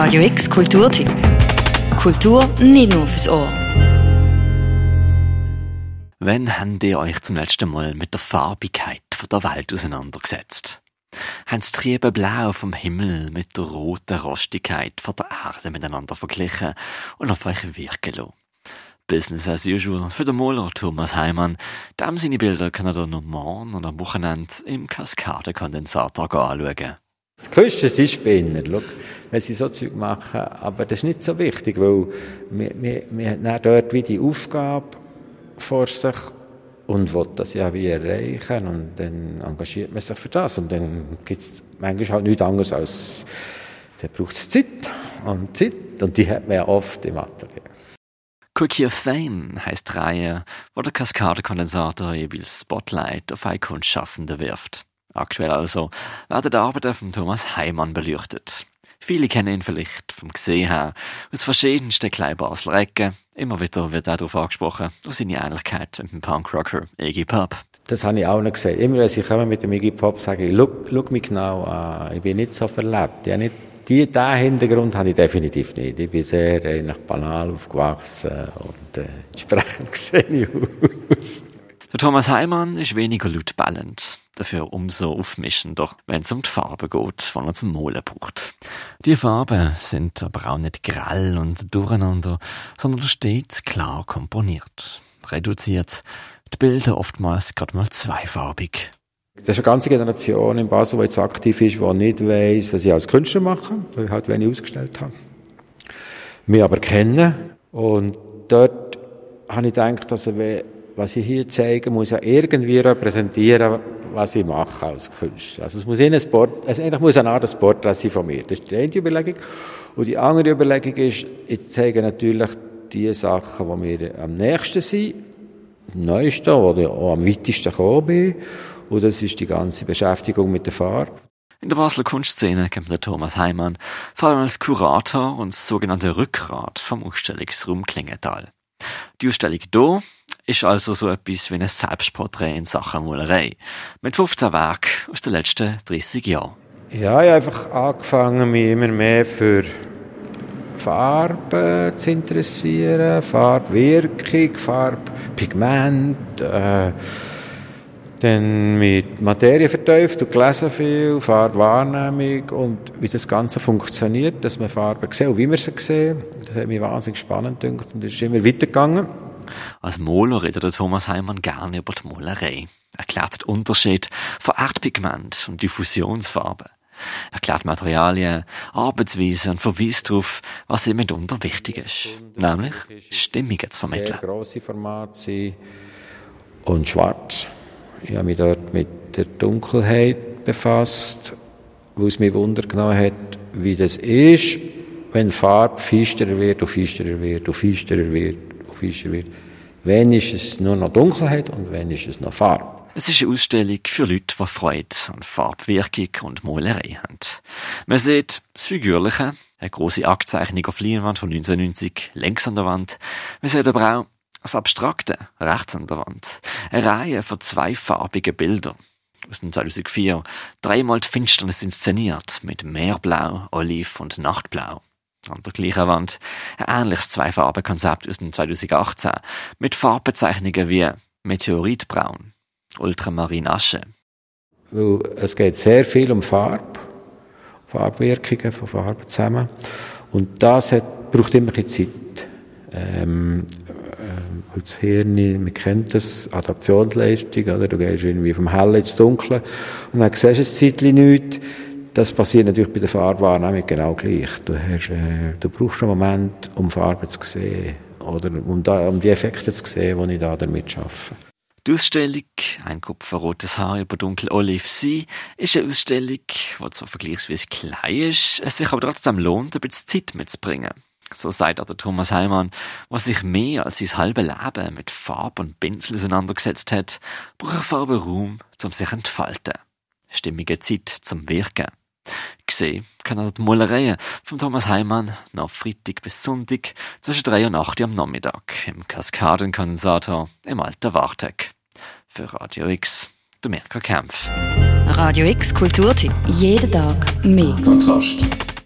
Radio X Kulturtipp. Kultur nicht nur fürs Ohr. Wann habt ihr euch zum letzten Mal mit der Farbigkeit der Welt auseinandergesetzt? Haben das triebe Blau vom Himmel mit der roten Rostigkeit der Erde miteinander verglichen und auf euch wirken lassen? Business as usual für den Maler Thomas Heimann. Dem seine Bilder kann er noch morgen und am Wochenende im Kaskadenkondensator anschauen. Das Größte sind Spinner, wenn sie so Zeug machen. Aber das ist nicht so wichtig, weil wir, wir, wir dort wie die Aufgabe vor sich und will das ja wie erreichen und dann engagiert man sich für das und dann gibt es manchmal halt nichts anderes als, dann braucht Zeit und Zeit und die hat man ja oft im Atelier. Quickie of Fame die Reihe, wo der Kaskadenkondensator jeweils Spotlight auf Kunstschaffende wirft. Aktuell also werden die Arbeiten von Thomas Heimann beleuchtet. Viele kennen ihn vielleicht vom Gesehen her aus verschiedensten Kleinbasler Ecken. Immer wieder wird er darauf angesprochen, auf seine Ähnlichkeit mit dem Punkrocker Iggy Pop. Das habe ich auch noch gesehen. Immer wenn sie kommen mit dem Iggy Pop, sage ich, schau mich genau an. Ich bin nicht so verlebt. Ich nicht, die, diesen Hintergrund habe ich definitiv nicht. Ich bin sehr eigentlich banal aufgewachsen und äh, entsprechend sehe ich aus. Der Thomas Heimann ist weniger laut ballend, dafür umso aufmischender, wenn es um die Farbe geht, die er zum Malen braucht. Die Farben sind aber auch nicht grell und durcheinander, sondern stets klar komponiert. Reduziert die Bilder oftmals gerade mal zweifarbig. Das ist eine ganze Generation in Basel, die jetzt aktiv ist, die nicht weiss, was ich als Künstler mache, weil ich halt wenig ausgestellt habe. Wir aber kennen und dort habe ich gedacht, also was ich hier zeige, muss ja irgendwie repräsentieren, was ich mache als Künstler. Also es muss ein Sport, also eigentlich muss eine Art Porträt sein von mir. Das ist die eine Überlegung. Und die andere Überlegung ist, ich zeige natürlich die Sachen, die mir am nächsten sind, am neuesten oder auch am weitesten gekommen bin. Und das ist die ganze Beschäftigung mit der Farbe. In der Basler Kunstszene kennt der Thomas Heimann vor allem als Kurator und das sogenannte Rückgrat vom Ausstellungsraum Klingenthal. Die Ausstellung hier ist also so etwas wie ein Selbstporträt in Sachen Malerei. Mit 15 Werken aus den letzten 30 Jahren. Ja, ich habe einfach angefangen, mich immer mehr für Farbe zu interessieren, Farbwirkung, Farbpigment, äh, dann mit Materie vertieft und gelesen viel, Farbwahrnehmung und wie das Ganze funktioniert, dass man Farben sieht und wie man sie sieht. Das hat mich wahnsinnig spannend gedacht und ist immer weitergegangen. Als Maler redet der Thomas Heimann gerne über die Malerei. Er erklärt den Unterschied von Erdpigment und Diffusionsfarbe. Er erklärt Materialien, Arbeitsweise und verweist darauf, was ihm mitunter wichtig ist. Nämlich Stimmungen zu vermitteln. Sehr grosse Formate und schwarz. Ich habe mich dort mit der Dunkelheit befasst, wo es mich Wunder genommen hat, wie das ist, wenn Farbe finsterer wird und finsterer wird und finsterer wird und wird. Wann ist es nur noch Dunkelheit und wann ist es noch Farbe? Es ist eine Ausstellung für Leute, die Freude an Farbwirkung und Malerei haben. Man sieht das Figürliche, eine große Aktzeichnung auf Leinwand von 1990 längs an der Wand. Man sieht aber auch das Abstrakte rechts an der Wand. Eine Reihe von zweifarbigen Bildern aus dem 2004. Dreimal die Finsternis inszeniert mit Meerblau, Oliv und Nachtblau an der gleichen Wand ein ähnliches Zweifarbenkonzept aus dem 2018 mit Farbbezeichnungen wie Meteoritbraun, Ultramarinasche. Es geht sehr viel um Farbe, Farbwirkungen von Farben zusammen. Und das hat, braucht immer ein Zeit. Ähm, äh, das Hirn, man kennt das, Adaptionsleistung, oder? Du gehst irgendwie vom Hellen ins Dunkle und dann siehst du ein Zeitchen nichts das passiert natürlich bei der Farbwahrnehmung genau gleich. Du, hast, äh, du brauchst einen Moment, um Farbe zu sehen oder um, da, um die Effekte zu sehen, die ich da damit schaffe. Die Ausstellung «Ein kupferrotes Haar über dunkel Olive Sea» ist eine Ausstellung, die zwar vergleichsweise klein ist, es sich aber trotzdem lohnt, ein bisschen Zeit mitzubringen. So sagt auch der Thomas Heimann, was sich mehr als sein halbes Leben mit Farbe und Pinsel auseinandergesetzt hat, braucht Farbe Raum, um sich zu entfalten. Stimmige Zeit zum Wirken. Gesehen kann er die Malereien von Thomas Heimann noch Freitag bis Sonntag zwischen 3 und 8 Uhr am Nachmittag im Kaskadenkondensator im Alten Warteg. Für Radio X, der Mirko Kempf. Radio X Kulturtipp. Jeden Tag mehr. Kontrast.